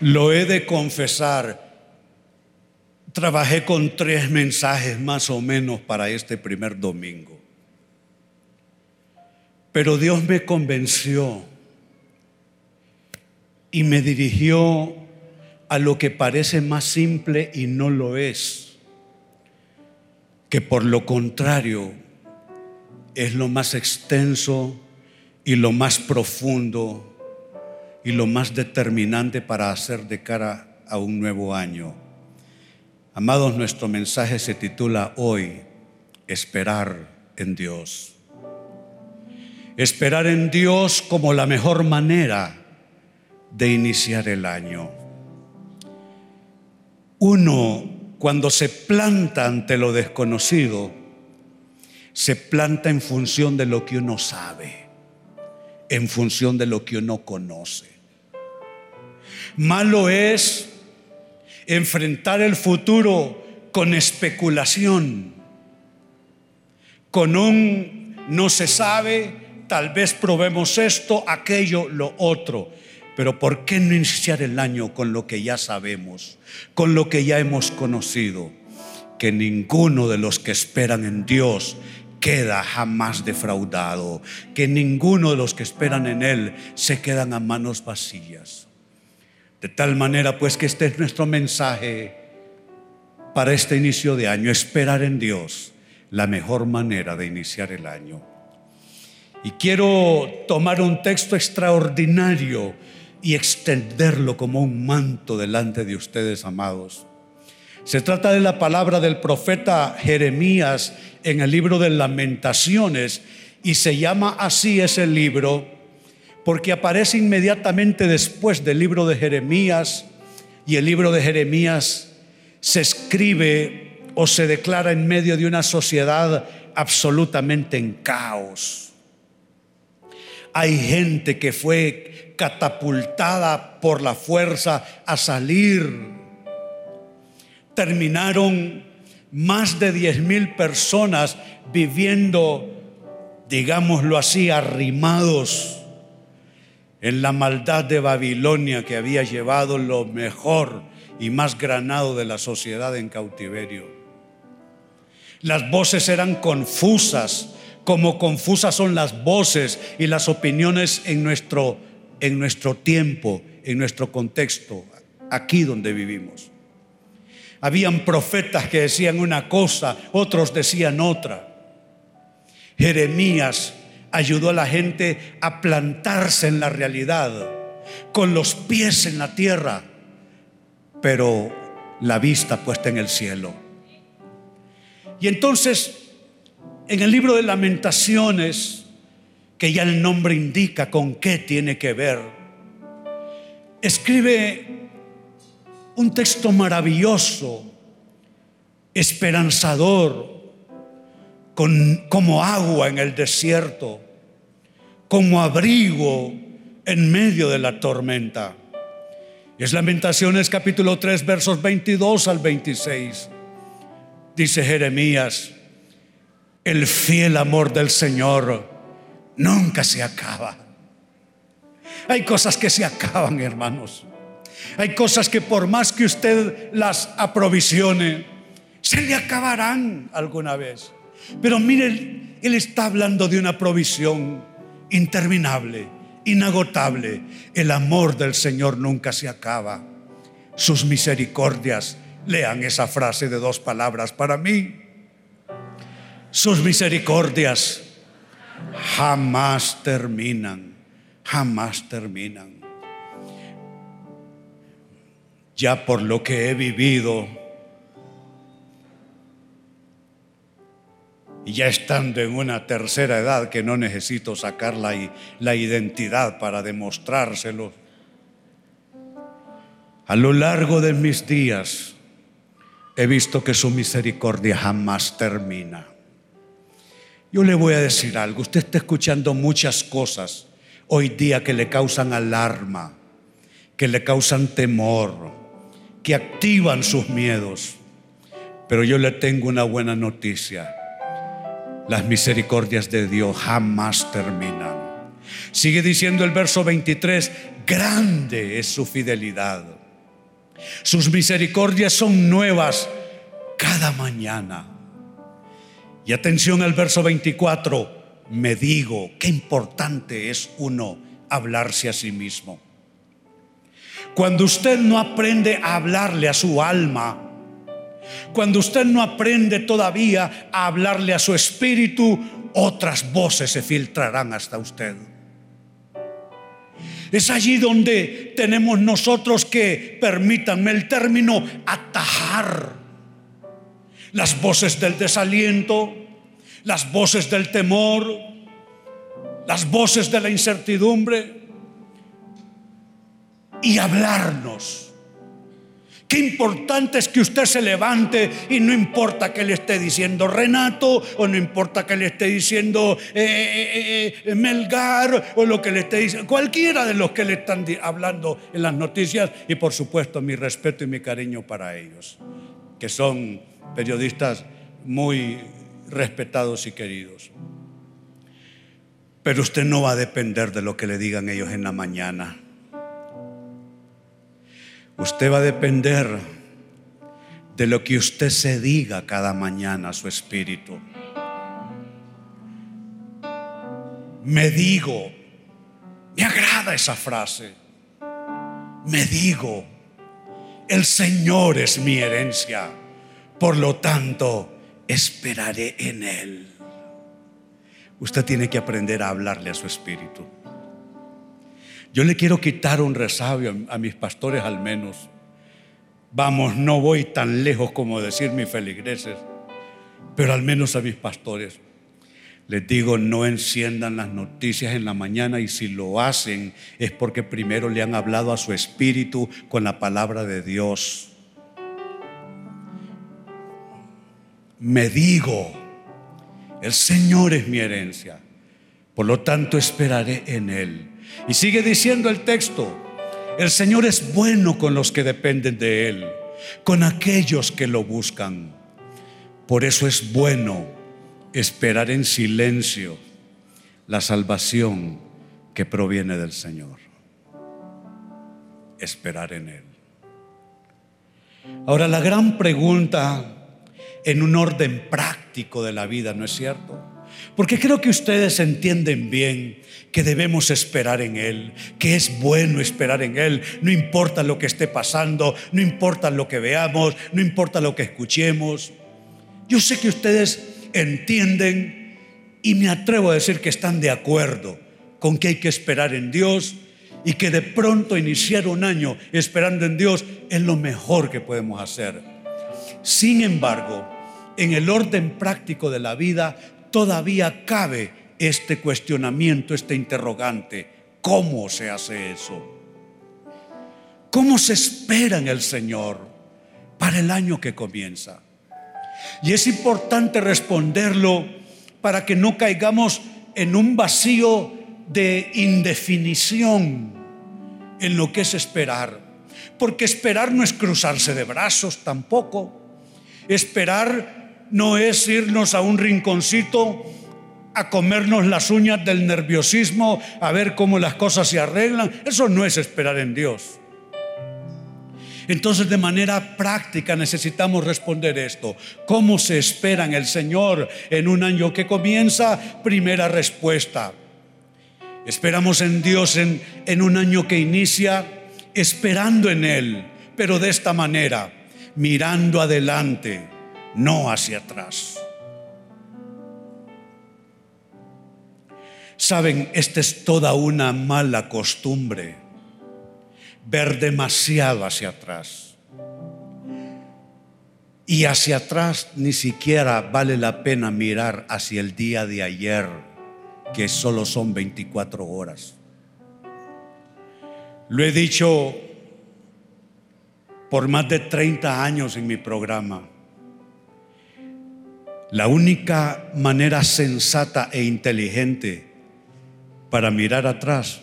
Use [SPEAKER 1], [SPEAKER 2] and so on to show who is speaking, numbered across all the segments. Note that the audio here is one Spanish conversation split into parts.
[SPEAKER 1] Lo he de confesar. Trabajé con tres mensajes más o menos para este primer domingo. Pero Dios me convenció y me dirigió a lo que parece más simple y no lo es, que por lo contrario es lo más extenso y lo más profundo y lo más determinante para hacer de cara a un nuevo año. Amados, nuestro mensaje se titula hoy, esperar en Dios. Esperar en Dios como la mejor manera de iniciar el año. Uno, cuando se planta ante lo desconocido, se planta en función de lo que uno sabe en función de lo que uno conoce. Malo es enfrentar el futuro con especulación, con un no se sabe, tal vez probemos esto, aquello, lo otro. Pero ¿por qué no iniciar el año con lo que ya sabemos, con lo que ya hemos conocido? Que ninguno de los que esperan en Dios queda jamás defraudado, que ninguno de los que esperan en Él se quedan a manos vacías. De tal manera pues que este es nuestro mensaje para este inicio de año, esperar en Dios, la mejor manera de iniciar el año. Y quiero tomar un texto extraordinario y extenderlo como un manto delante de ustedes, amados. Se trata de la palabra del profeta Jeremías en el libro de lamentaciones y se llama así ese libro porque aparece inmediatamente después del libro de Jeremías y el libro de Jeremías se escribe o se declara en medio de una sociedad absolutamente en caos. Hay gente que fue catapultada por la fuerza a salir terminaron más de 10 mil personas viviendo, digámoslo así, arrimados en la maldad de Babilonia que había llevado lo mejor y más granado de la sociedad en cautiverio. Las voces eran confusas, como confusas son las voces y las opiniones en nuestro, en nuestro tiempo, en nuestro contexto, aquí donde vivimos. Habían profetas que decían una cosa, otros decían otra. Jeremías ayudó a la gente a plantarse en la realidad, con los pies en la tierra, pero la vista puesta en el cielo. Y entonces, en el libro de lamentaciones, que ya el nombre indica con qué tiene que ver, escribe un texto maravilloso, esperanzador, como agua en el desierto, como abrigo en medio de la tormenta. Es Lamentaciones capítulo 3 versos 22 al 26. Dice Jeremías, el fiel amor del Señor nunca se acaba. Hay cosas que se acaban, hermanos. Hay cosas que por más que usted las aprovisione, se le acabarán alguna vez. Pero mire, Él está hablando de una provisión interminable, inagotable. El amor del Señor nunca se acaba. Sus misericordias, lean esa frase de dos palabras para mí. Sus misericordias jamás terminan, jamás terminan ya por lo que he vivido. Y ya estando en una tercera edad que no necesito sacar la, la identidad para demostrárselo, a lo largo de mis días he visto que su misericordia jamás termina. Yo le voy a decir algo, usted está escuchando muchas cosas hoy día que le causan alarma, que le causan temor, que activan sus miedos. Pero yo le tengo una buena noticia. Las misericordias de Dios jamás terminan. Sigue diciendo el verso 23, grande es su fidelidad. Sus misericordias son nuevas cada mañana. Y atención al verso 24. Me digo, qué importante es uno hablarse a sí mismo. Cuando usted no aprende a hablarle a su alma, cuando usted no aprende todavía a hablarle a su espíritu, otras voces se filtrarán hasta usted. Es allí donde tenemos nosotros que, permítanme el término, atajar las voces del desaliento, las voces del temor, las voces de la incertidumbre y hablarnos Qué importante es que usted se levante y no importa que le esté diciendo Renato o no importa que le esté diciendo eh, eh, eh, Melgar o lo que le esté diciendo, cualquiera de los que le están hablando en las noticias y por supuesto mi respeto y mi cariño para ellos, que son periodistas muy respetados y queridos. Pero usted no va a depender de lo que le digan ellos en la mañana. Usted va a depender de lo que usted se diga cada mañana a su espíritu. Me digo, me agrada esa frase, me digo, el Señor es mi herencia, por lo tanto esperaré en Él. Usted tiene que aprender a hablarle a su espíritu. Yo le quiero quitar un resabio a mis pastores al menos. Vamos, no voy tan lejos como decir mis feligreses, pero al menos a mis pastores. Les digo, no enciendan las noticias en la mañana y si lo hacen es porque primero le han hablado a su espíritu con la palabra de Dios. Me digo, el Señor es mi herencia, por lo tanto esperaré en Él. Y sigue diciendo el texto, el Señor es bueno con los que dependen de Él, con aquellos que lo buscan. Por eso es bueno esperar en silencio la salvación que proviene del Señor. Esperar en Él. Ahora la gran pregunta en un orden práctico de la vida, ¿no es cierto? Porque creo que ustedes entienden bien que debemos esperar en Él, que es bueno esperar en Él, no importa lo que esté pasando, no importa lo que veamos, no importa lo que escuchemos. Yo sé que ustedes entienden y me atrevo a decir que están de acuerdo con que hay que esperar en Dios y que de pronto iniciar un año esperando en Dios es lo mejor que podemos hacer. Sin embargo, en el orden práctico de la vida todavía cabe este cuestionamiento, este interrogante. ¿Cómo se hace eso? ¿Cómo se espera en el Señor para el año que comienza? Y es importante responderlo para que no caigamos en un vacío de indefinición en lo que es esperar. Porque esperar no es cruzarse de brazos tampoco. Esperar no es irnos a un rinconcito a comernos las uñas del nerviosismo, a ver cómo las cosas se arreglan. Eso no es esperar en Dios. Entonces de manera práctica necesitamos responder esto. ¿Cómo se espera en el Señor en un año que comienza? Primera respuesta. Esperamos en Dios en, en un año que inicia esperando en Él, pero de esta manera, mirando adelante, no hacia atrás. Saben, esta es toda una mala costumbre, ver demasiado hacia atrás. Y hacia atrás ni siquiera vale la pena mirar hacia el día de ayer, que solo son 24 horas. Lo he dicho por más de 30 años en mi programa. La única manera sensata e inteligente para mirar atrás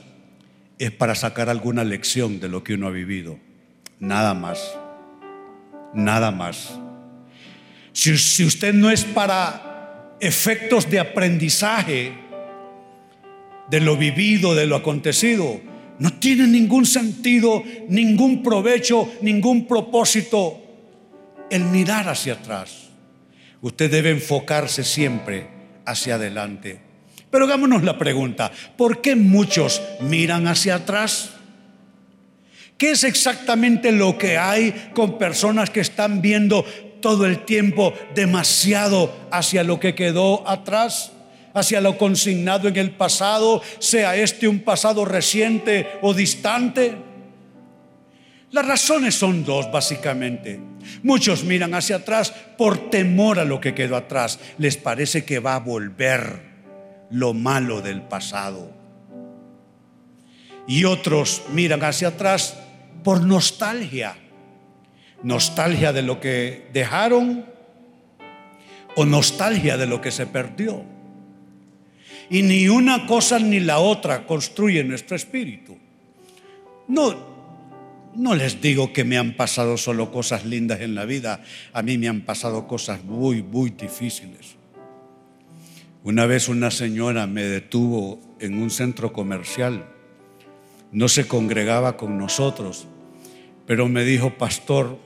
[SPEAKER 1] es para sacar alguna lección de lo que uno ha vivido. Nada más. Nada más. Si, usted no es para efectos de aprendizaje de lo vivido, de lo acontecido, No tiene ningún sentido, ningún provecho, ningún propósito el mirar hacia atrás. Usted debe enfocarse siempre hacia adelante. Pero hagámonos la pregunta, ¿por qué muchos miran hacia atrás? ¿Qué es exactamente lo que hay con personas que están viendo todo el tiempo demasiado hacia lo que quedó atrás? hacia lo consignado en el pasado, sea este un pasado reciente o distante? Las razones son dos, básicamente. Muchos miran hacia atrás por temor a lo que quedó atrás. Les parece que va a volver lo malo del pasado. Y otros miran hacia atrás por nostalgia. Nostalgia de lo que dejaron o nostalgia de lo que se perdió. Y ni una cosa ni la otra construye nuestro espíritu. No, no les digo que me han pasado solo cosas lindas en la vida. A mí me han pasado cosas muy, muy difíciles. Una vez una señora me detuvo en un centro comercial. No se congregaba con nosotros, pero me dijo, pastor,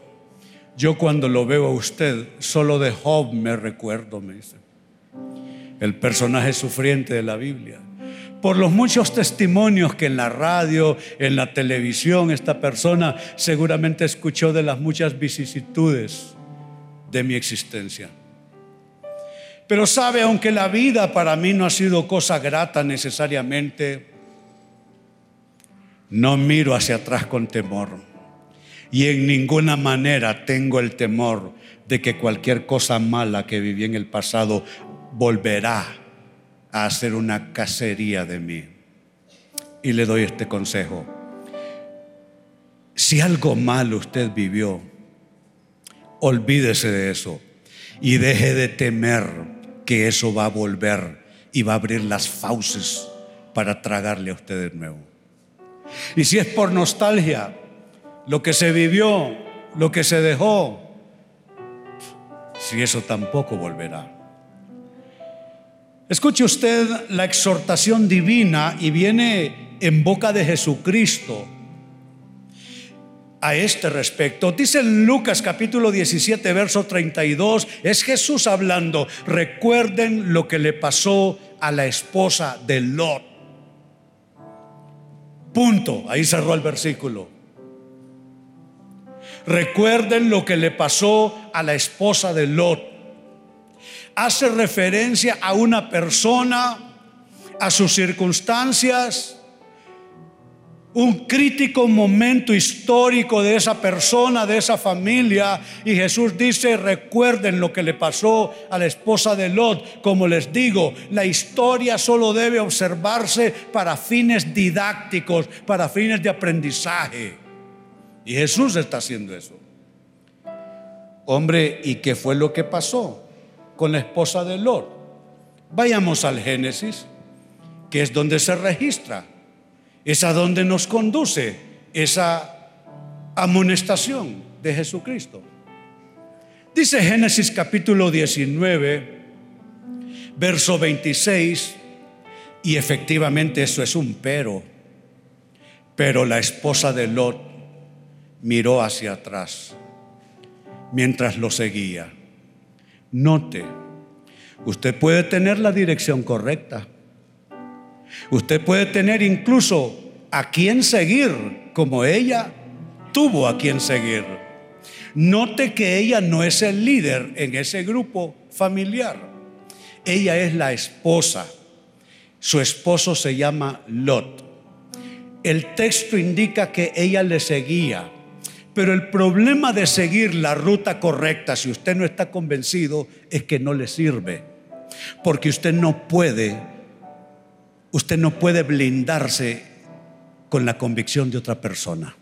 [SPEAKER 1] yo cuando lo veo a usted, solo de Job me recuerdo, me dice el personaje sufriente de la Biblia. Por los muchos testimonios que en la radio, en la televisión, esta persona seguramente escuchó de las muchas vicisitudes de mi existencia. Pero sabe, aunque la vida para mí no ha sido cosa grata necesariamente, no miro hacia atrás con temor. Y en ninguna manera tengo el temor de que cualquier cosa mala que viví en el pasado volverá a hacer una cacería de mí. Y le doy este consejo. Si algo malo usted vivió, olvídese de eso y deje de temer que eso va a volver y va a abrir las fauces para tragarle a usted de nuevo. Y si es por nostalgia, lo que se vivió, lo que se dejó, si eso tampoco volverá. Escuche usted la exhortación divina y viene en boca de Jesucristo a este respecto. Dice en Lucas capítulo 17, verso 32, es Jesús hablando, recuerden lo que le pasó a la esposa de Lot. Punto, ahí cerró el versículo. Recuerden lo que le pasó a la esposa de Lot hace referencia a una persona, a sus circunstancias, un crítico momento histórico de esa persona, de esa familia. Y Jesús dice, recuerden lo que le pasó a la esposa de Lot. Como les digo, la historia solo debe observarse para fines didácticos, para fines de aprendizaje. Y Jesús está haciendo eso. Hombre, ¿y qué fue lo que pasó? Con la esposa de Lot. Vayamos al Génesis, que es donde se registra, es a donde nos conduce esa amonestación de Jesucristo. Dice Génesis capítulo 19, verso 26, y efectivamente eso es un pero, pero la esposa de Lot miró hacia atrás mientras lo seguía Note, usted puede tener la dirección correcta. Usted puede tener incluso a quien seguir, como ella tuvo a quien seguir. Note que ella no es el líder en ese grupo familiar. Ella es la esposa. Su esposo se llama Lot. El texto indica que ella le seguía. Pero el problema de seguir la ruta correcta, si usted no está convencido, es que no le sirve. Porque usted no puede, usted no puede blindarse con la convicción de otra persona.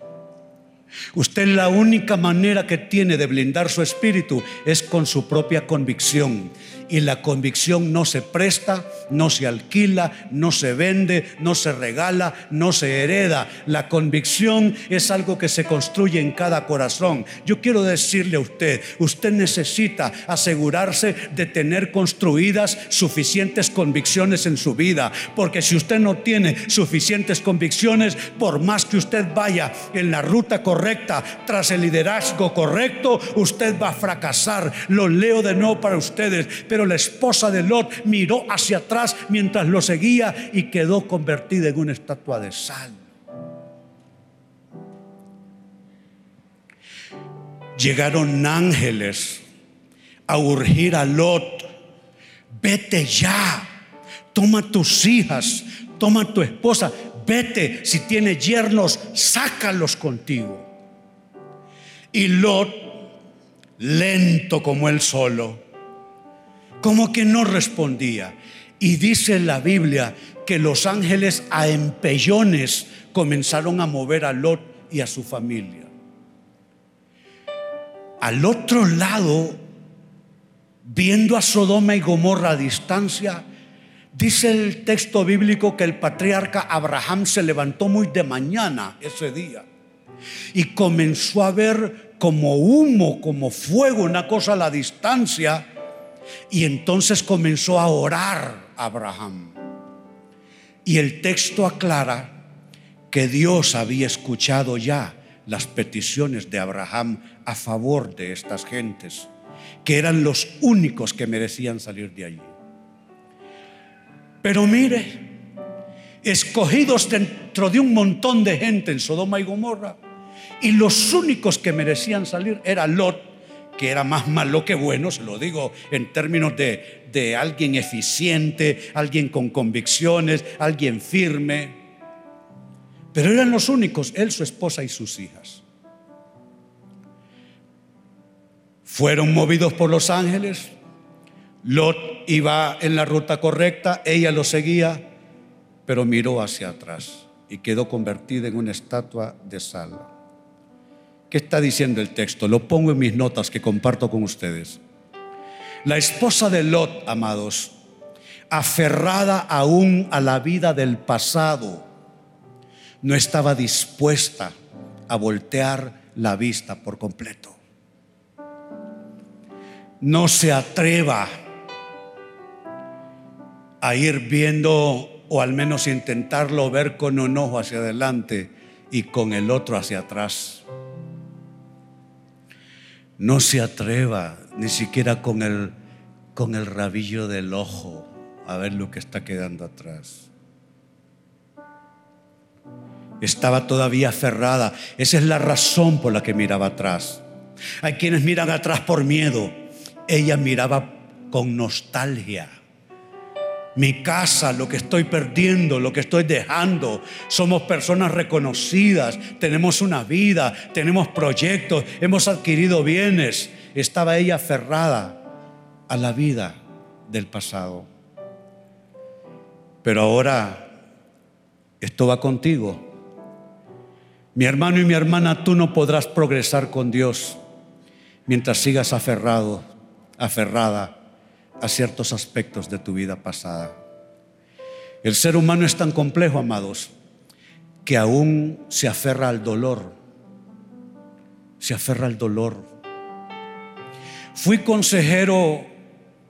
[SPEAKER 1] Usted la única manera que tiene de blindar su espíritu es con su propia convicción. Y la convicción no se presta, no se alquila, no se vende, no se regala, no se hereda. La convicción es algo que se construye en cada corazón. Yo quiero decirle a usted, usted necesita asegurarse de tener construidas suficientes convicciones en su vida. Porque si usted no tiene suficientes convicciones, por más que usted vaya en la ruta correcta, tras el liderazgo correcto, usted va a fracasar. Lo leo de nuevo para ustedes. La esposa de Lot miró hacia atrás mientras lo seguía y quedó convertida en una estatua de sal. Llegaron ángeles a urgir a Lot, vete ya, toma tus hijas, toma tu esposa, vete, si tiene yernos, sácalos contigo. Y Lot, lento como él solo, como que no respondía. Y dice la Biblia que los ángeles a empellones comenzaron a mover a Lot y a su familia. Al otro lado, viendo a Sodoma y Gomorra a distancia, dice el texto bíblico que el patriarca Abraham se levantó muy de mañana ese día y comenzó a ver como humo, como fuego, una cosa a la distancia y entonces comenzó a orar Abraham. Y el texto aclara que Dios había escuchado ya las peticiones de Abraham a favor de estas gentes, que eran los únicos que merecían salir de allí. Pero mire, escogidos dentro de un montón de gente en Sodoma y Gomorra, y los únicos que merecían salir era Lot que era más malo que bueno, se lo digo en términos de, de alguien eficiente, alguien con convicciones, alguien firme. Pero eran los únicos, él, su esposa y sus hijas. Fueron movidos por los ángeles. Lot iba en la ruta correcta, ella lo seguía, pero miró hacia atrás y quedó convertida en una estatua de sal. ¿Qué está diciendo el texto? Lo pongo en mis notas que comparto con ustedes. La esposa de Lot, amados, aferrada aún a la vida del pasado, no estaba dispuesta a voltear la vista por completo. No se atreva a ir viendo o al menos intentarlo ver con un ojo hacia adelante y con el otro hacia atrás no se atreva ni siquiera con el, con el rabillo del ojo a ver lo que está quedando atrás. Estaba todavía aferrada. Esa es la razón por la que miraba atrás. Hay quienes miran atrás por miedo. Ella miraba con nostalgia mi casa, lo que estoy perdiendo, lo que estoy dejando. Somos personas reconocidas, tenemos una vida, tenemos proyectos, hemos adquirido bienes. Estaba ella aferrada a la vida del pasado. Pero ahora esto va contigo. Mi hermano y mi hermana, tú no podrás progresar con Dios mientras sigas aferrado, aferrada a ciertos aspectos de tu vida pasada. El ser humano es tan complejo, amados, que aún se aferra al dolor. Se aferra al dolor. Fui consejero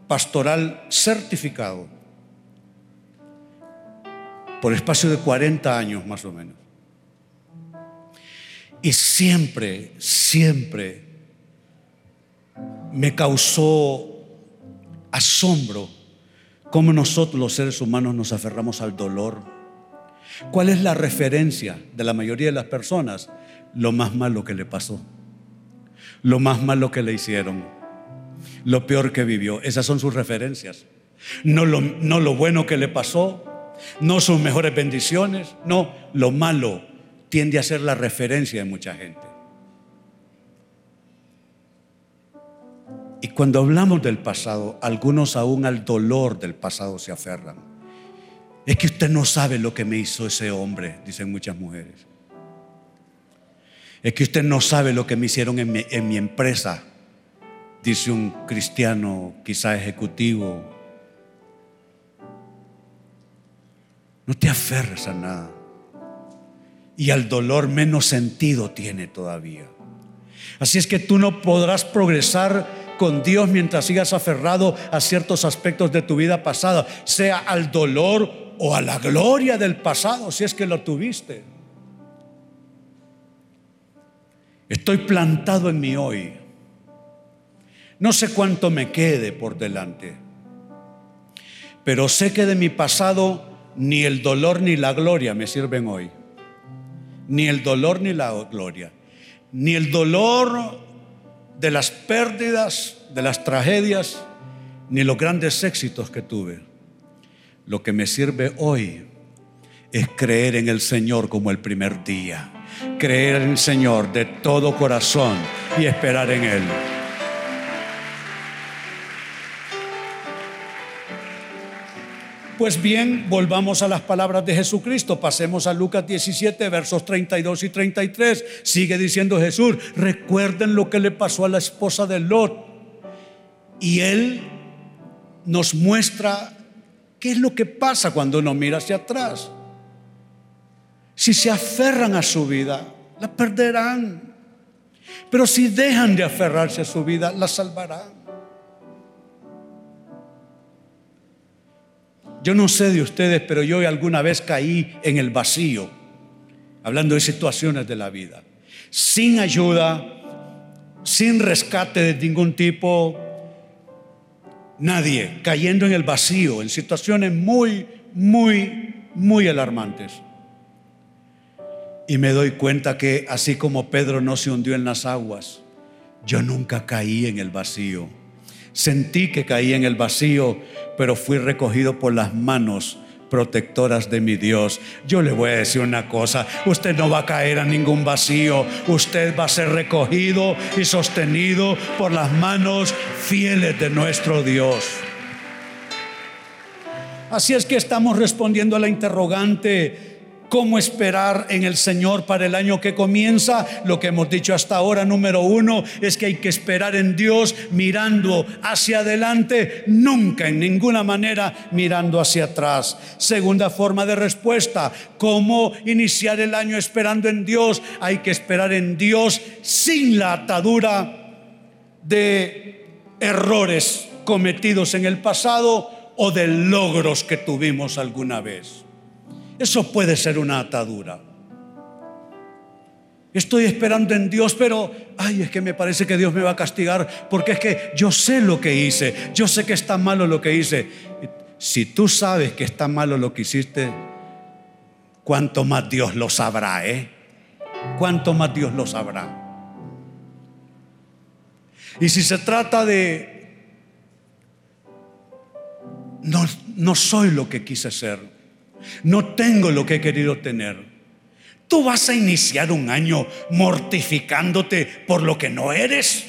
[SPEAKER 1] pastoral certificado por espacio de 40 años más o menos. Y siempre, siempre me causó asombro cómo nosotros los seres humanos nos aferramos al dolor. ¿Cuál es la referencia de la mayoría de las personas? Lo más malo que le pasó, lo más malo que le hicieron, lo peor que vivió. Esas son sus referencias. No lo, no lo bueno que le pasó, no sus mejores bendiciones, no, lo malo tiende a ser la referencia de mucha gente. Y cuando hablamos del pasado, algunos aún al dolor del pasado se aferran. Es que usted no sabe lo que me hizo ese hombre, dicen muchas mujeres. Es que usted no sabe lo que me hicieron en mi, empresa, dice un cristiano quizá ejecutivo. No te aferres a nada. Y al dolor menos sentido tiene todavía. Así es que tú no podrás progresar con Dios mientras sigas aferrado a ciertos aspectos de tu vida pasada, sea al dolor o a la gloria del pasado, si es que lo tuviste. Estoy plantado en mi hoy. No sé cuánto me quede por delante, pero sé que de mi pasado ni el dolor ni la gloria me sirven hoy. Ni el dolor ni la gloria. Ni el dolor de las pérdidas, de las tragedias, ni los grandes éxitos que tuve. Lo que me sirve hoy es creer en el Señor como el primer día. Creer en el Señor de todo corazón y esperar en Él. Pues bien, volvamos a las palabras de Jesucristo. Pasemos a Lucas 17, versos 32 y 33. Sigue diciendo Jesús, recuerden lo que le pasó a la esposa de Lot. Y él nos muestra qué es lo que pasa cuando uno mira hacia atrás. Si se aferran a su vida, la perderán. Pero si dejan de aferrarse a su vida, la salvarán. Yo no sé de ustedes, pero yo alguna vez caí en el vacío, hablando de situaciones de la vida, sin ayuda, sin rescate de ningún tipo, nadie, cayendo en el vacío, en situaciones muy, muy, muy alarmantes. Y me doy cuenta que así como Pedro no se hundió en las aguas, yo nunca caí en el vacío. Sentí que caí en el vacío, pero fui recogido por las manos protectoras de mi Dios. Yo le voy a decir una cosa, usted no va a caer a ningún vacío, usted va a ser recogido y sostenido por las manos fieles de nuestro Dios. Así es que estamos respondiendo a la interrogante ¿Cómo esperar en el Señor para el año que comienza? Lo que hemos dicho hasta ahora, número uno, es que hay que esperar en Dios mirando hacia adelante, nunca en ninguna manera mirando hacia atrás. Segunda forma de respuesta, ¿cómo iniciar el año esperando en Dios? Hay que esperar en Dios sin la atadura de errores cometidos en el pasado o de logros que tuvimos alguna vez. Eso puede ser una atadura. Estoy esperando en Dios, pero, ay, es que me parece que Dios me va a castigar porque es que yo sé lo que hice, yo sé que está malo lo que hice. Si tú sabes que está malo lo que hiciste, ¿cuánto más Dios lo sabrá, eh? ¿Cuánto más Dios lo sabrá? Y si se trata de, no, no soy lo que quise ser, no tengo lo que he querido tener. Tú vas a iniciar un año mortificándote por lo que no eres,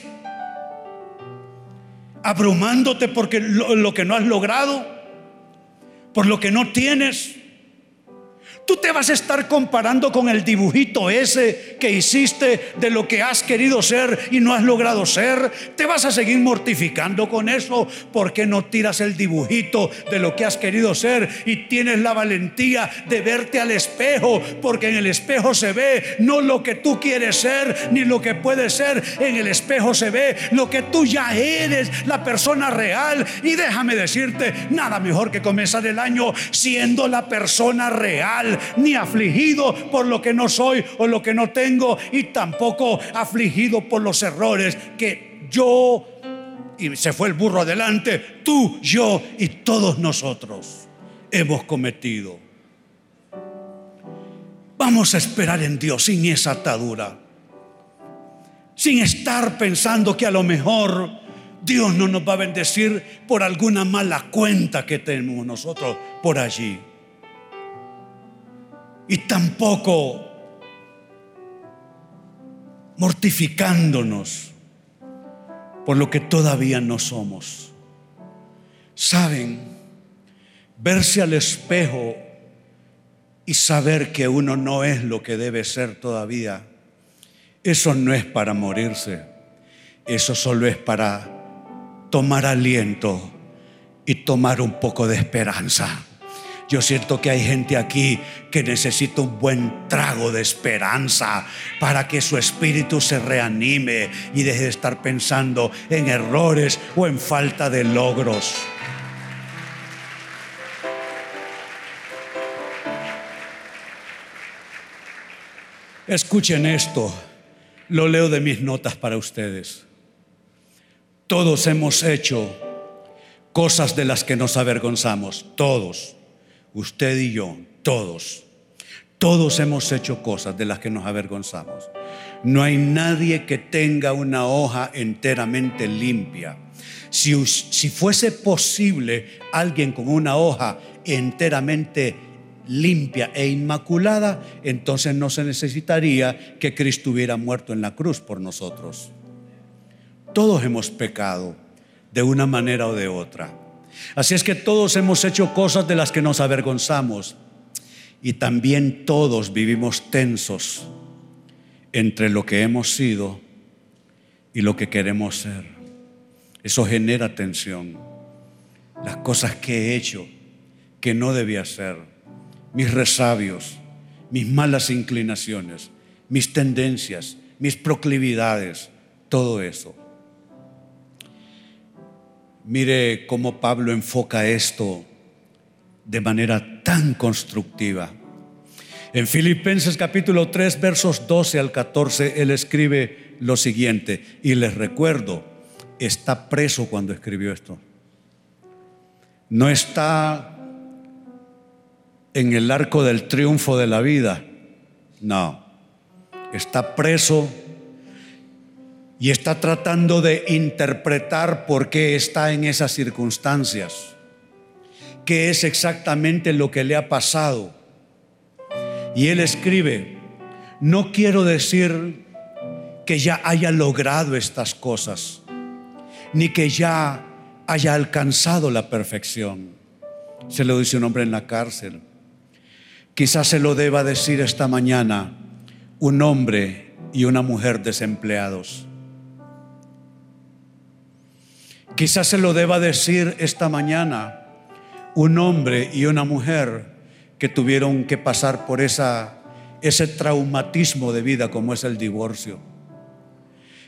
[SPEAKER 1] abrumándote porque lo, lo que no has logrado, por lo que no tienes. Tú te vas a estar comparando con el dibujito ese que hiciste de lo que has querido ser y no has logrado ser. Te vas a seguir mortificando con eso. ¿Por qué no tiras el dibujito de lo que has querido ser y tienes la valentía de verte al espejo? Porque en el espejo se ve no lo que tú quieres ser ni lo que puedes ser. En el espejo se ve lo que tú ya eres, la persona real. Y déjame decirte, nada mejor que comenzar el año siendo la persona real ni afligido por lo que no soy o lo que no tengo, y tampoco afligido por los errores que yo, y se fue el burro adelante, tú, yo y todos nosotros hemos cometido. Vamos a esperar en Dios sin esa atadura, sin estar pensando que a lo mejor Dios no nos va a bendecir por alguna mala cuenta que tenemos nosotros por allí y tampoco mortificándonos por lo que todavía no somos. Saben, verse al espejo y saber que uno no es lo que debe ser todavía, eso no es para morirse, eso solo es para tomar aliento y tomar un poco de esperanza. Yo siento que hay gente aquí que necesita un buen trago de esperanza para que su espíritu se reanime y deje de estar pensando en errores o en falta de logros. Escuchen esto, lo leo de mis notas para ustedes. Todos hemos hecho cosas de las que nos avergonzamos, todos usted y yo, todos, todos hemos hecho cosas de las que nos avergonzamos. No hay nadie que tenga una hoja enteramente limpia. Si, fuese posible alguien con una hoja enteramente limpia e inmaculada, entonces no se necesitaría que Cristo hubiera muerto en la cruz por nosotros. Todos hemos pecado de una manera o de otra. Así es que todos hemos hecho cosas de las que nos avergonzamos y también todos vivimos tensos entre lo que hemos sido y lo que queremos ser. Eso genera tensión. Las cosas que he hecho que no debía hacer, mis resabios, mis malas inclinaciones, mis tendencias, mis proclividades, todo eso. Mire cómo Pablo enfoca esto de manera tan constructiva. En Filipenses capítulo 3, versos 12 al 14, él escribe lo siguiente, y les recuerdo, está preso cuando escribió esto. No está en el arco del triunfo de la vida, no, está preso y está tratando de interpretar por qué está en esas circunstancias, qué es exactamente lo que le ha pasado. Y él escribe, no quiero decir que ya haya logrado estas cosas, ni que ya haya alcanzado la perfección. Se lo dice un hombre en la cárcel. Quizás se lo deba decir esta mañana un hombre y una mujer desempleados. Quizás se lo deba decir esta mañana un hombre y una mujer que tuvieron que pasar por ese traumatismo de vida como es el divorcio.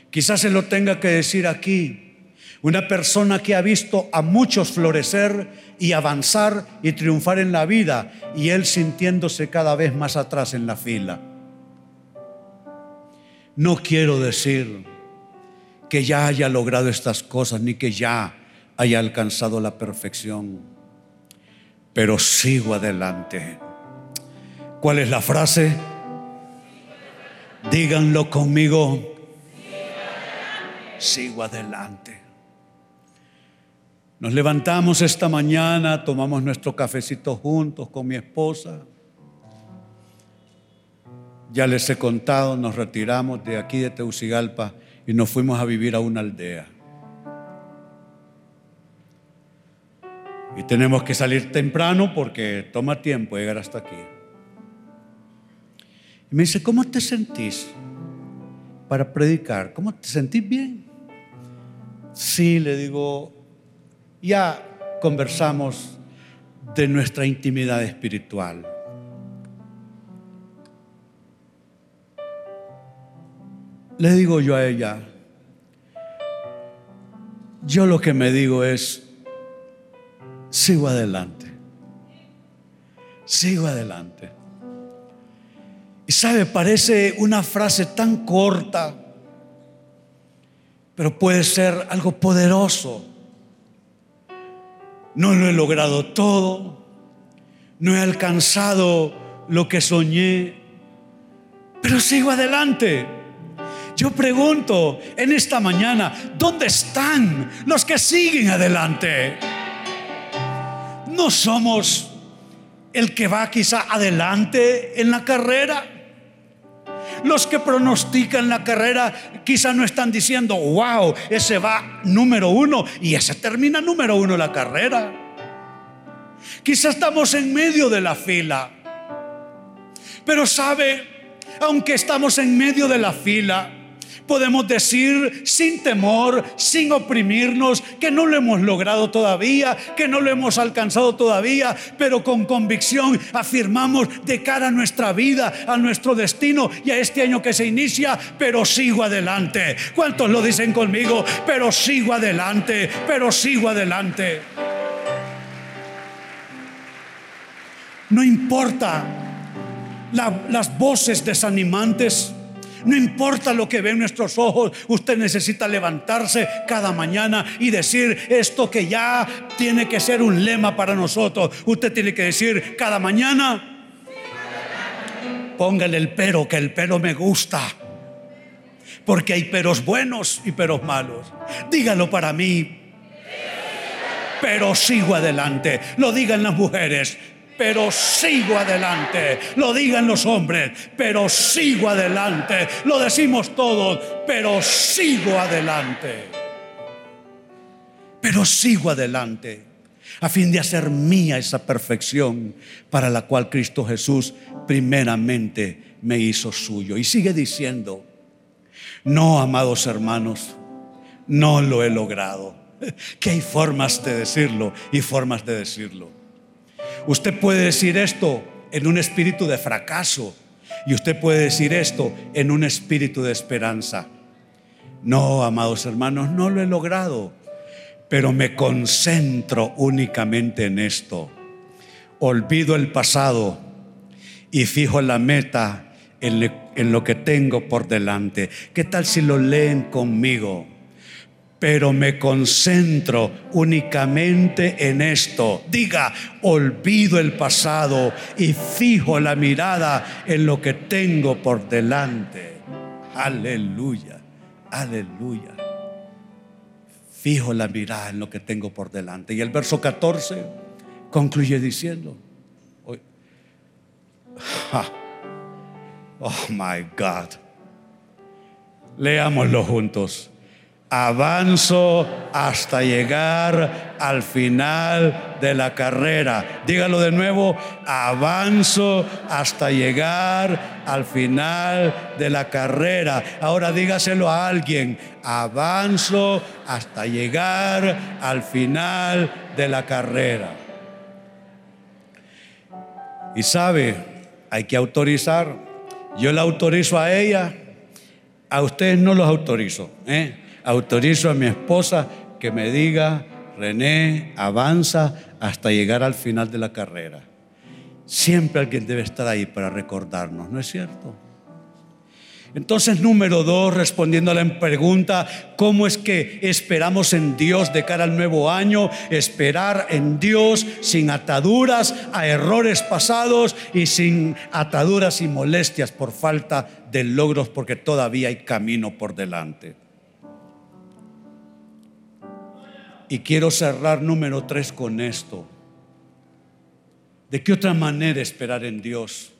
[SPEAKER 1] Quizás se lo tenga que decir aquí una persona que ha visto a muchos florecer y avanzar y triunfar en la vida y él sintiéndose cada vez más atrás en la fila. No quiero decir que ya haya logrado estas cosas, ni que ya haya alcanzado la perfección. Pero sigo adelante. ¿Cuál es la frase? Díganlo conmigo. Sigo adelante. Nos levantamos esta mañana, tomamos nuestro cafecito juntos con mi esposa. Ya les he contado, nos retiramos de aquí de Teucigalpa y nos fuimos a vivir a una aldea. Y tenemos que salir temprano porque toma tiempo llegar hasta aquí. Y me dice, ¿cómo te sentís para predicar? ¿Cómo te sentís bien? Sí, le digo, ya conversamos de nuestra intimidad espiritual. Le digo yo a ella, yo lo que me digo es, sigo adelante, sigo adelante. Y sabe, parece una frase tan corta, pero puede ser algo poderoso. No lo he logrado todo, no he alcanzado lo que soñé, pero sigo adelante. Yo pregunto en esta mañana, ¿dónde están los que siguen adelante? No somos el que va quizá adelante en la carrera. Los que pronostican la carrera quizá no están diciendo, wow, ese va número uno y ese termina número uno la carrera. Quizá estamos en medio de la fila. Pero sabe, aunque estamos en medio de la fila, Podemos decir sin temor, sin oprimirnos, que no lo hemos logrado todavía, que no lo hemos alcanzado todavía, pero con convicción afirmamos de cara a nuestra vida, a nuestro destino y a este año que se inicia, pero sigo adelante. ¿Cuántos lo dicen conmigo? Pero sigo adelante, pero sigo adelante. No importa las voces desanimantes no importa lo que ven nuestros ojos, usted necesita levantarse cada mañana y decir esto que ya tiene que ser un lema para nosotros. Usted tiene que decir cada mañana, póngale el pero, que el pero me gusta. Porque hay peros buenos y peros malos. Dígalo para mí. Pero sigo adelante. Lo digan las mujeres pero sigo adelante. Lo digan los hombres, pero sigo adelante. Lo decimos todos, pero sigo adelante. Pero sigo adelante a fin de hacer mía esa perfección para la cual Cristo Jesús primeramente me hizo suyo. Y sigue diciendo, no, amados hermanos, no lo he logrado. Que hay formas de decirlo y formas de decirlo. Usted puede decir esto en un espíritu de fracaso y usted puede decir esto en un espíritu de esperanza. No, amados hermanos, no lo he logrado, pero me concentro únicamente en esto. Olvido el pasado y fijo la meta en, lo que tengo por delante. ¿Qué tal si lo leen conmigo? Pero me concentro únicamente en esto. Diga, olvido el pasado y fijo la mirada en lo que tengo por delante. Aleluya, aleluya. Fijo la mirada en lo que tengo por delante. Y el verso 14 concluye diciendo, oh my God, leámoslo juntos avanzo hasta llegar al final de la carrera. Dígalo de nuevo, avanzo hasta llegar al final de la carrera. Ahora dígaselo a alguien, avanzo hasta llegar al final de la carrera. Y sabe, hay que autorizar. Yo la autorizo a ella, a ustedes no los autorizo. ¿eh? Autorizo a mi esposa que me diga, René, avanza hasta llegar al final de la carrera. Siempre alguien debe estar ahí para recordarnos, ¿no es cierto? Entonces, número dos, respondiendo a la pregunta, ¿cómo es que esperamos en Dios de cara al nuevo año? Esperar en Dios sin ataduras a errores pasados y sin ataduras y molestias por falta de logros, porque todavía hay camino por delante. Y quiero cerrar número tres con esto. ¿De qué otra manera esperar en Dios?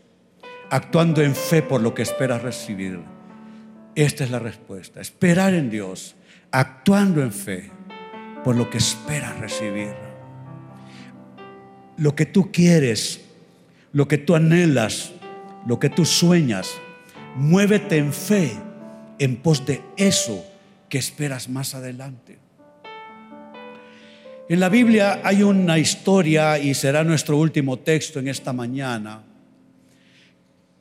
[SPEAKER 1] Actuando en fe por lo que esperas recibir. Esta es la respuesta. Esperar en Dios, actuando en fe por lo que esperas recibir. Lo que tú quieres, lo que tú anhelas, lo que tú sueñas, muévete en fe en pos de eso que esperas más adelante. En la Biblia hay una historia, y será nuestro último texto en esta mañana,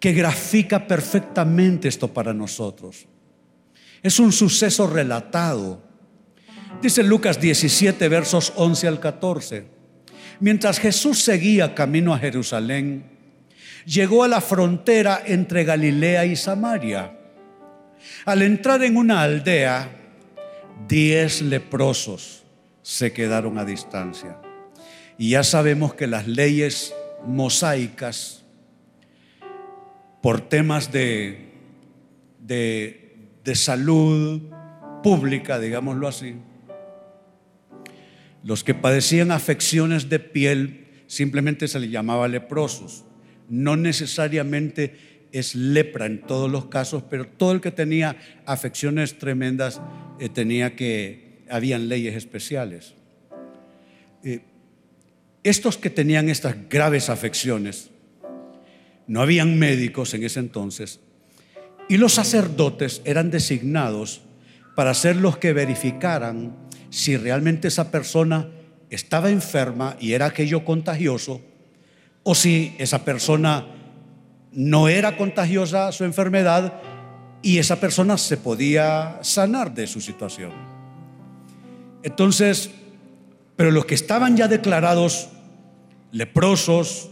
[SPEAKER 1] que grafica perfectamente esto para nosotros. Es un suceso relatado. Dice Lucas 17, versos 11 al 14. Mientras Jesús seguía camino a Jerusalén, llegó a la frontera entre Galilea y Samaria. Al entrar en una aldea, diez leprosos se quedaron a distancia. Y ya sabemos que las leyes mosaicas, por temas de, de, de salud pública, digámoslo así, los que padecían afecciones de piel simplemente se les llamaba leprosos. No necesariamente es lepra en todos los casos, pero todo el que tenía afecciones tremendas eh, tenía que habían leyes especiales. Eh, estos que tenían estas graves afecciones, no habían médicos en ese entonces, Y los sacerdotes eran designados para ser los que verificaran si realmente esa persona estaba enferma y era aquello contagioso, o si esa persona no era contagiosa su enfermedad y esa persona se podía sanar de su situación. Entonces, pero los que estaban ya declarados leprosos,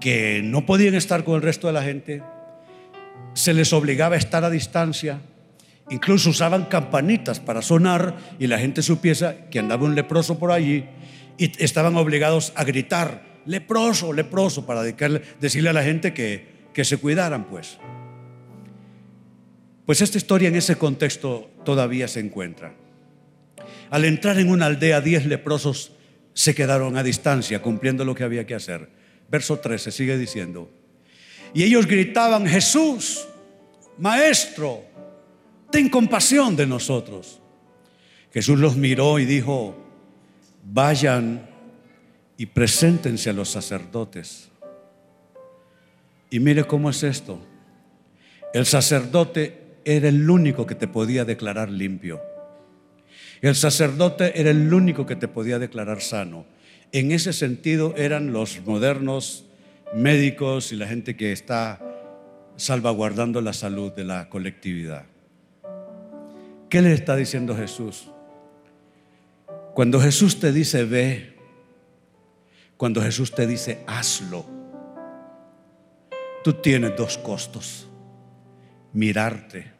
[SPEAKER 1] que no podían estar con el resto de la gente, se les obligaba a estar a distancia, incluso usaban campanitas para sonar y la gente supiese que andaba un leproso por allí y estaban obligados a gritar, leproso, leproso, para decirle a la gente que, que se cuidaran pues. Pues esta historia en ese contexto todavía se encuentra. Al entrar en una aldea, diez leprosos se quedaron a distancia cumpliendo lo que había que hacer. Verso 13 sigue diciendo, y ellos gritaban, Jesús, Maestro, ten compasión de nosotros. Jesús los miró y dijo, vayan y preséntense a los sacerdotes. Y mire cómo es esto. El sacerdote era el único que te podía declarar limpio. El sacerdote era el único que te podía declarar sano. En ese sentido eran los modernos médicos y la gente que está salvaguardando la salud de la colectividad. ¿Qué le está diciendo Jesús? Cuando Jesús te dice ve, cuando Jesús te dice hazlo, tú tienes dos costos. Mirarte,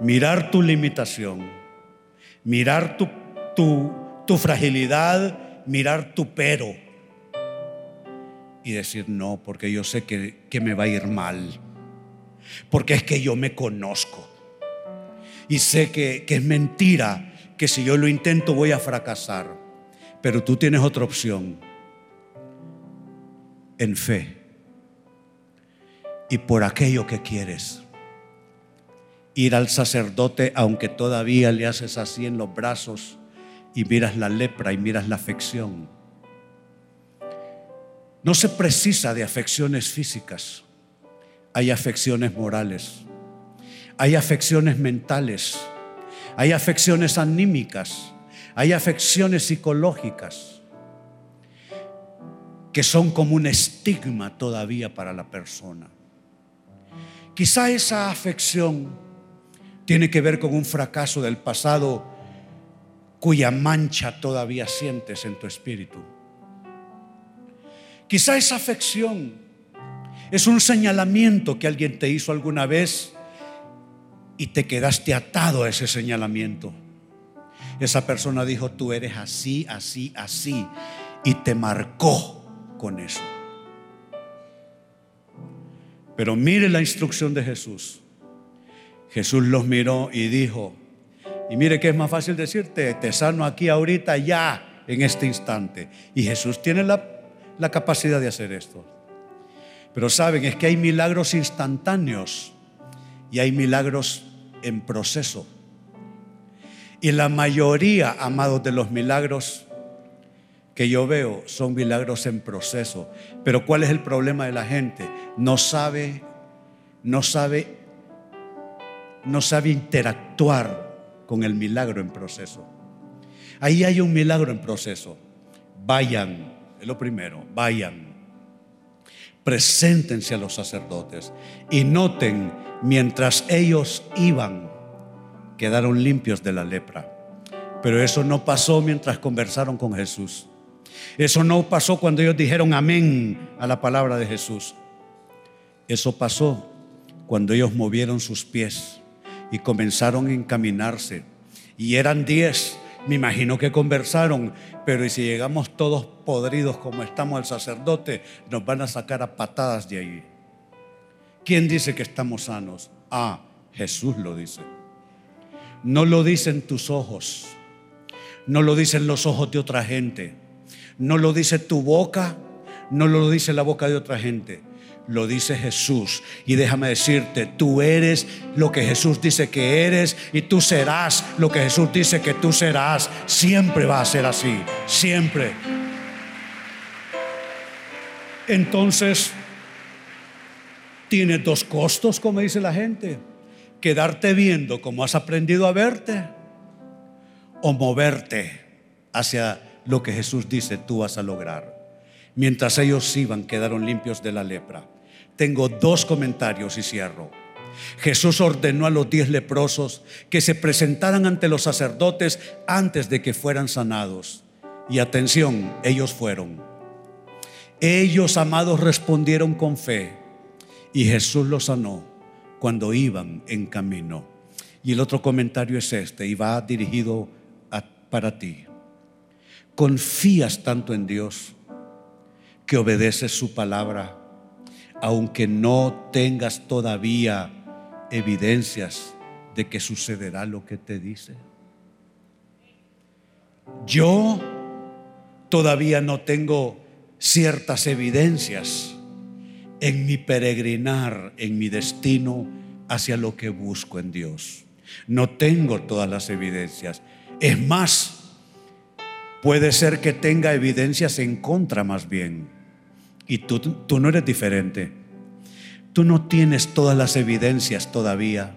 [SPEAKER 1] mirar tu limitación, mirar tu, tu, tu fragilidad, mirar tu pero y decir no, porque yo sé que, que me va a ir mal, porque es que yo me conozco y sé que, que es mentira, que si yo lo intento voy a fracasar, pero tú tienes otra opción, en fe y por aquello que quieres ir al sacerdote aunque todavía le haces así en los brazos y miras la lepra y miras la afección. No se precisa de afecciones físicas, hay afecciones morales, hay afecciones mentales, hay afecciones anímicas, hay afecciones psicológicas que son como un estigma todavía para la persona. Quizá esa afección tiene que ver con un fracaso del pasado cuya mancha todavía sientes en tu espíritu. Quizá esa afección es un señalamiento que alguien te hizo alguna vez y te quedaste atado a ese señalamiento. Esa persona dijo, tú eres así, así, así, y te marcó con eso. Pero mire la instrucción de Jesús. Jesús los miró y dijo, y mire que es más fácil decirte, te sano aquí ahorita, ya, en este instante. Y Jesús tiene la, la capacidad de hacer esto. Pero saben, es que hay milagros instantáneos y hay milagros en proceso. Y la mayoría, amados, de los milagros que yo veo son milagros en proceso. Pero ¿cuál es el problema de la gente? No sabe, no sabe no sabe interactuar con el milagro en proceso. Ahí hay un milagro en proceso. Vayan, es lo primero, vayan. Preséntense a los sacerdotes y noten, mientras ellos iban, quedaron limpios de la lepra. Pero eso no pasó mientras conversaron con Jesús. Eso no pasó cuando ellos dijeron amén a la palabra de Jesús. Eso pasó cuando ellos movieron sus pies y comenzaron a encaminarse. Y eran diez. Me imagino que conversaron, pero ¿y si llegamos todos podridos como estamos el sacerdote? Nos van a sacar a patadas de ahí. ¿Quién dice que estamos sanos? Ah, Jesús lo dice. No lo dicen tus ojos, no lo dicen los ojos de otra gente, no lo dice tu boca, no lo dice la boca de otra gente lo dice Jesús. Y déjame decirte, tú eres lo que Jesús dice que eres y tú serás lo que Jesús dice que tú serás. Siempre va a ser así, siempre. Entonces, Tiene dos costos, como dice la gente. Quedarte viendo como has aprendido a verte o moverte hacia lo que Jesús dice tú vas a lograr. Mientras ellos iban, quedaron limpios de la lepra. Tengo dos comentarios y cierro. Jesús ordenó a los diez leprosos que se presentaran ante los sacerdotes antes de que fueran sanados. Y atención, ellos fueron. Ellos, amados, respondieron con fe y Jesús los sanó cuando iban en camino. Y el otro comentario es este y va dirigido para ti. Confías tanto en Dios que obedeces su palabra, aunque no tengas todavía evidencias de que sucederá lo que te dice. Yo todavía no tengo ciertas evidencias en mi peregrinar, en mi destino hacia lo que busco en Dios. No tengo todas las evidencias. Es más, puede ser que tenga evidencias en contra más bien. Y tú, tú no eres diferente. Tú no tienes todas las evidencias todavía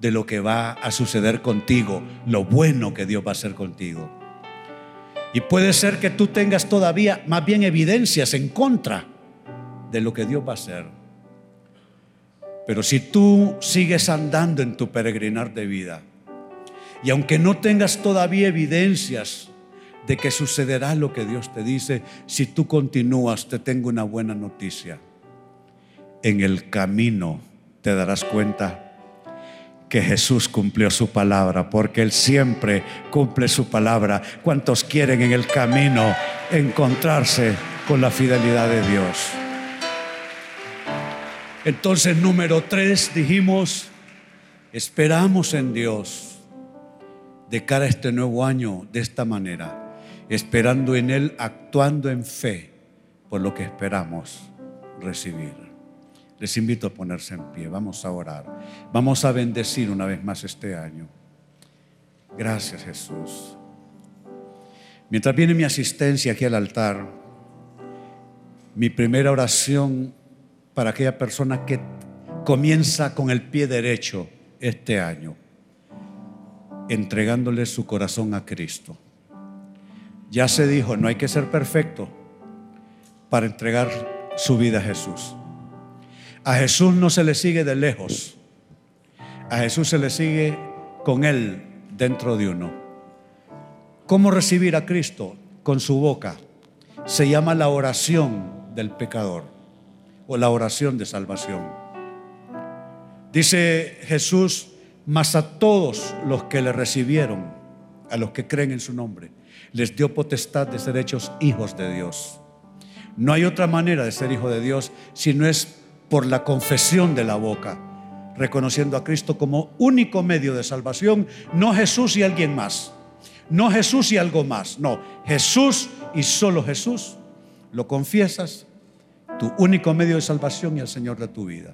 [SPEAKER 1] de lo que va a suceder contigo, lo bueno que Dios va a hacer contigo. Y puede ser que tú tengas todavía más bien evidencias en contra de lo que Dios va a hacer. Pero si tú sigues andando en tu peregrinar de vida, y aunque no tengas todavía evidencias de que sucederá lo que Dios te dice, si tú continúas, te tengo una buena noticia. En el camino te darás cuenta que Jesús cumplió su palabra, porque Él siempre cumple su palabra. ¿Cuántos quieren en el camino encontrarse con la fidelidad de Dios? Entonces, número tres, dijimos, esperamos en Dios de cara a este nuevo año de esta manera, esperando en Él, actuando en fe por lo que esperamos recibir. Les invito a ponerse en pie, vamos a orar, vamos a bendecir una vez más este año. Gracias Jesús. Mientras viene mi asistencia aquí al altar, mi primera oración para aquella persona que comienza con el pie derecho este año, entregándole su corazón a Cristo. Ya se dijo, no hay que ser perfecto para entregar su vida a Jesús. A Jesús no se le sigue de lejos. A Jesús se le sigue con Él dentro de uno. ¿Cómo recibir a Cristo? Con su boca. Se llama la oración del pecador o la oración de salvación. Dice Jesús, mas a todos los que le recibieron, a los que creen en su nombre, les dio potestad de ser hechos hijos de Dios. No hay otra manera de ser hijo de Dios si no es por la confesión de la boca, reconociendo a Cristo como único medio de salvación, no Jesús y alguien más, no Jesús y algo más, no, Jesús y solo Jesús. Lo confiesas, tu único medio de salvación y el Señor de tu vida.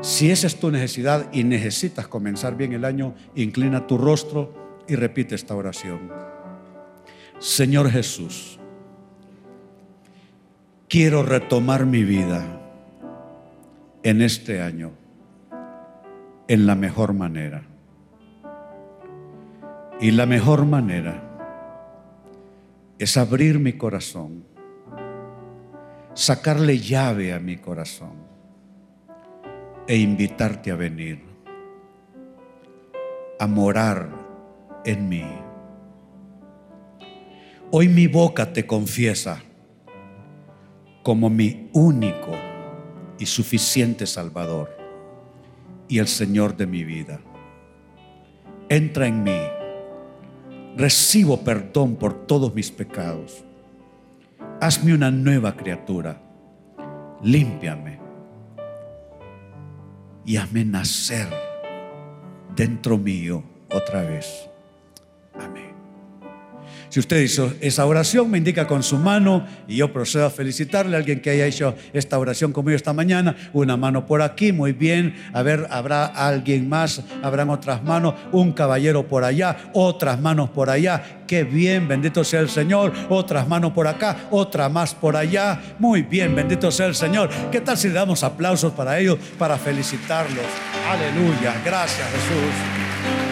[SPEAKER 1] Si esa es tu necesidad y necesitas comenzar bien el año, inclina tu rostro y repite esta oración. Señor Jesús, quiero retomar mi vida en este año en la mejor manera. Y la mejor manera es abrir mi corazón sacarle llave a mi corazón e invitarte a venir, a morar en mí. Hoy mi boca te confiesa como mi único y suficiente Salvador y el Señor de mi vida. Entra en mí, recibo perdón por todos mis pecados hazme una nueva criatura, límpiame y hazme nacer dentro mío otra vez. Amén.
[SPEAKER 2] Si usted hizo esa oración, me indica con su mano y yo procedo a felicitarle a alguien que haya hecho esta oración conmigo esta mañana. Una mano por aquí, muy bien. A ver, habrá alguien más, habrán otras manos, un caballero por allá, otras manos por allá. Qué bien, bendito sea el Señor. Otras manos por acá, otra más por allá. Muy bien, bendito sea el Señor. ¿Qué tal si le damos aplausos para ellos, para felicitarlos? Aleluya. Gracias, Jesús.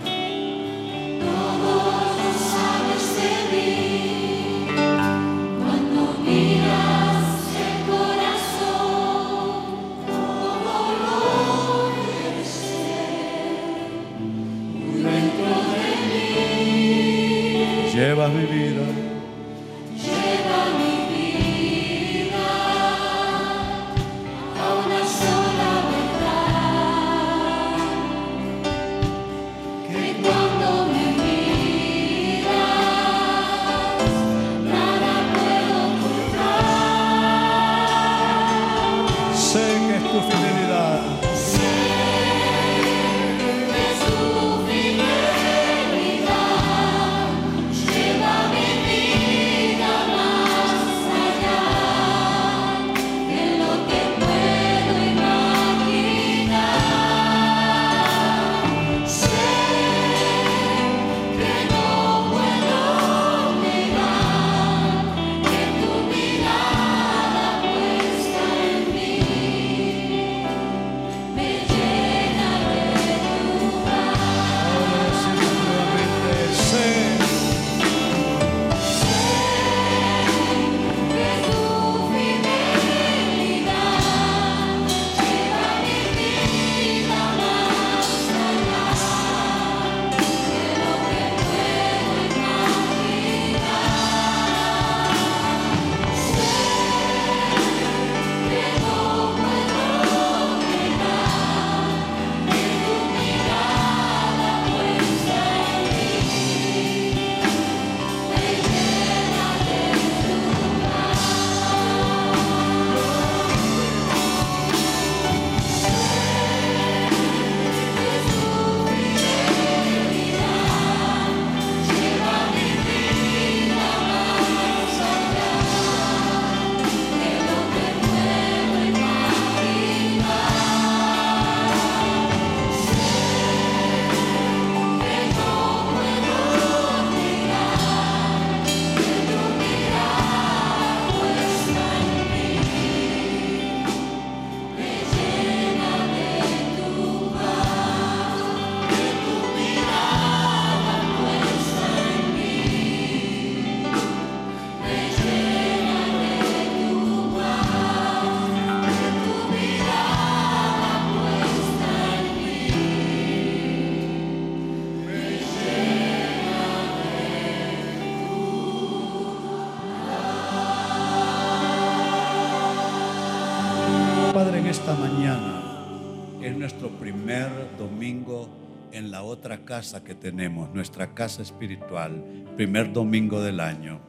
[SPEAKER 2] casa que tenemos, nuestra casa espiritual, primer domingo del año.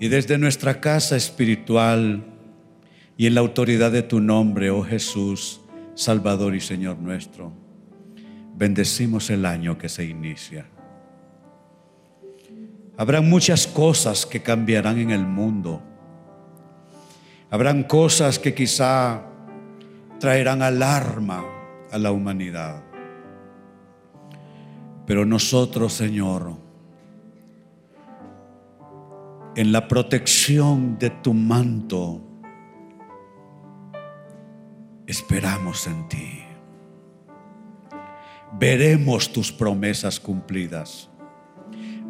[SPEAKER 2] Y desde nuestra casa espiritual y en la autoridad de tu nombre, oh Jesús, Salvador y Señor nuestro, bendecimos el año que se inicia. Habrá muchas cosas que cambiarán en el mundo. Habrán cosas que quizá traerán alarma a la humanidad. Pero nosotros, Señor, en la protección de tu manto, esperamos en ti. Veremos tus promesas cumplidas.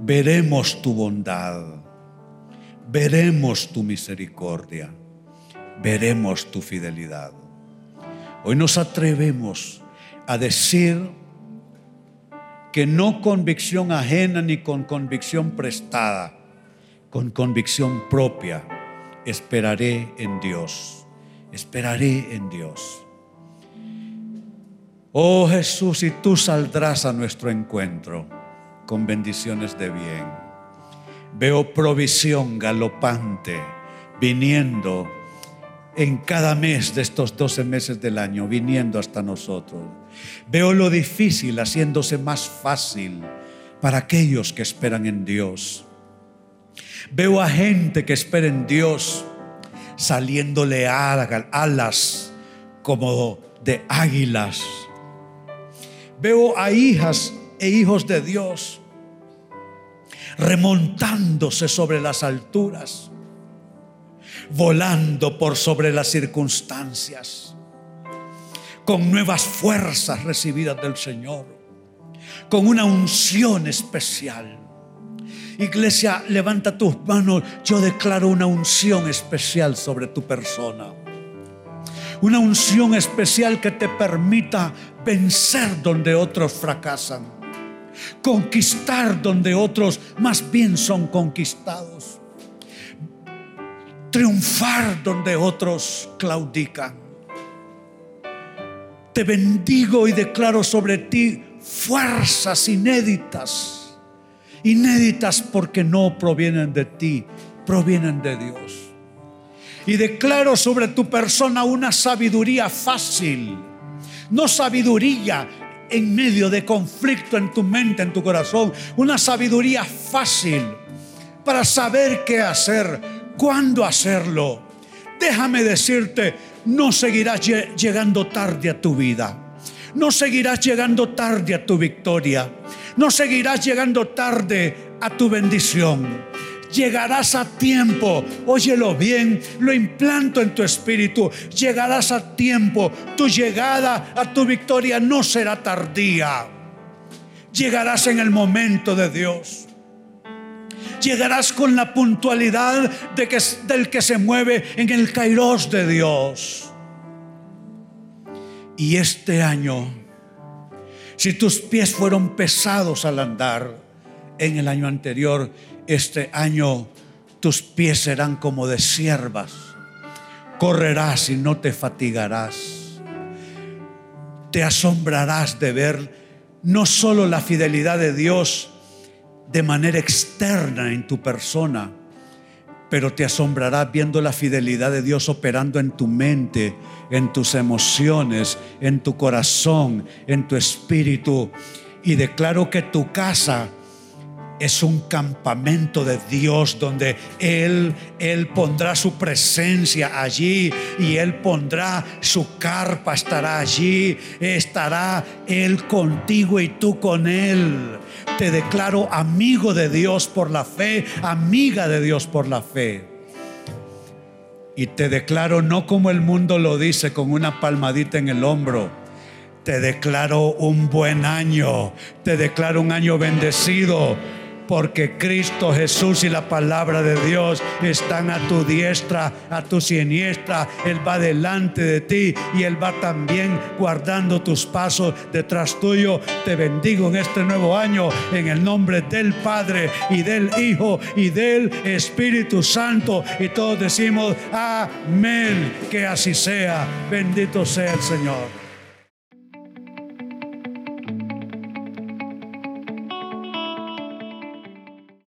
[SPEAKER 2] Veremos tu bondad. Veremos tu misericordia. Veremos tu fidelidad. Hoy nos atrevemos a decir que no convicción ajena ni con convicción prestada, con convicción propia, esperaré en Dios, esperaré en Dios.
[SPEAKER 1] Oh Jesús, y tú saldrás a nuestro encuentro con bendiciones de bien. Veo provisión galopante viniendo en cada mes de estos 12 meses del año, viniendo hasta nosotros. Veo lo difícil haciéndose más fácil para aquellos que esperan en Dios. Veo a gente que espera en Dios saliéndole alas como de águilas. Veo a hijas e hijos de Dios remontándose sobre las alturas, volando por sobre las circunstancias, con nuevas fuerzas recibidas del Señor, con una unción especial. Iglesia, levanta tus manos. Yo declaro una unción especial sobre tu persona. Una unción especial que te permita vencer donde otros fracasan. Conquistar donde otros más bien son conquistados. Triunfar donde otros claudican. Te bendigo y declaro sobre ti fuerzas inéditas inéditas porque no provienen de ti, provienen de Dios. Y declaro sobre tu persona una sabiduría fácil, no sabiduría en medio de conflicto en tu mente, en tu corazón, una sabiduría fácil para saber qué hacer, cuándo hacerlo. Déjame decirte, no seguirás llegando tarde a tu vida. No seguirás llegando tarde a tu victoria. No seguirás llegando tarde a tu bendición. Llegarás a tiempo. Óyelo bien, lo implanto en tu espíritu. Llegarás a tiempo. Tu llegada a tu victoria no será tardía. Llegarás en el momento de Dios. Llegarás con la puntualidad del que se mueve en el kairos de Dios. Y este año si tus pies fueron pesados al andar en el año anterior, este año tus pies serán como de siervas. Correrás y no te fatigarás. Te asombrarás de ver no solo la fidelidad de Dios de manera externa en tu persona, pero te asombrarás viendo la fidelidad de Dios operando en tu mente, en tus emociones, en tu corazón, en tu espíritu. Y declaro que tu casa es un campamento de Dios donde Él, Él pondrá su presencia allí y Él pondrá su carpa, estará allí, estará Él contigo y tú con Él. Te declaro amigo de Dios por la fe, amiga de Dios por la fe. Y te declaro no como el mundo lo dice, con una palmadita en el hombro. Te declaro un buen año. Te declaro un año bendecido porque Cristo Jesús y la palabra de Dios están a tu diestra, a tu siniestra. Él va delante de ti y Él va también guardando tus pasos detrás tuyo. Te bendigo en este nuevo año en el nombre del Padre y del Hijo y del Espíritu Santo. Y todos decimos, amén, que así sea. Bendito sea el Señor.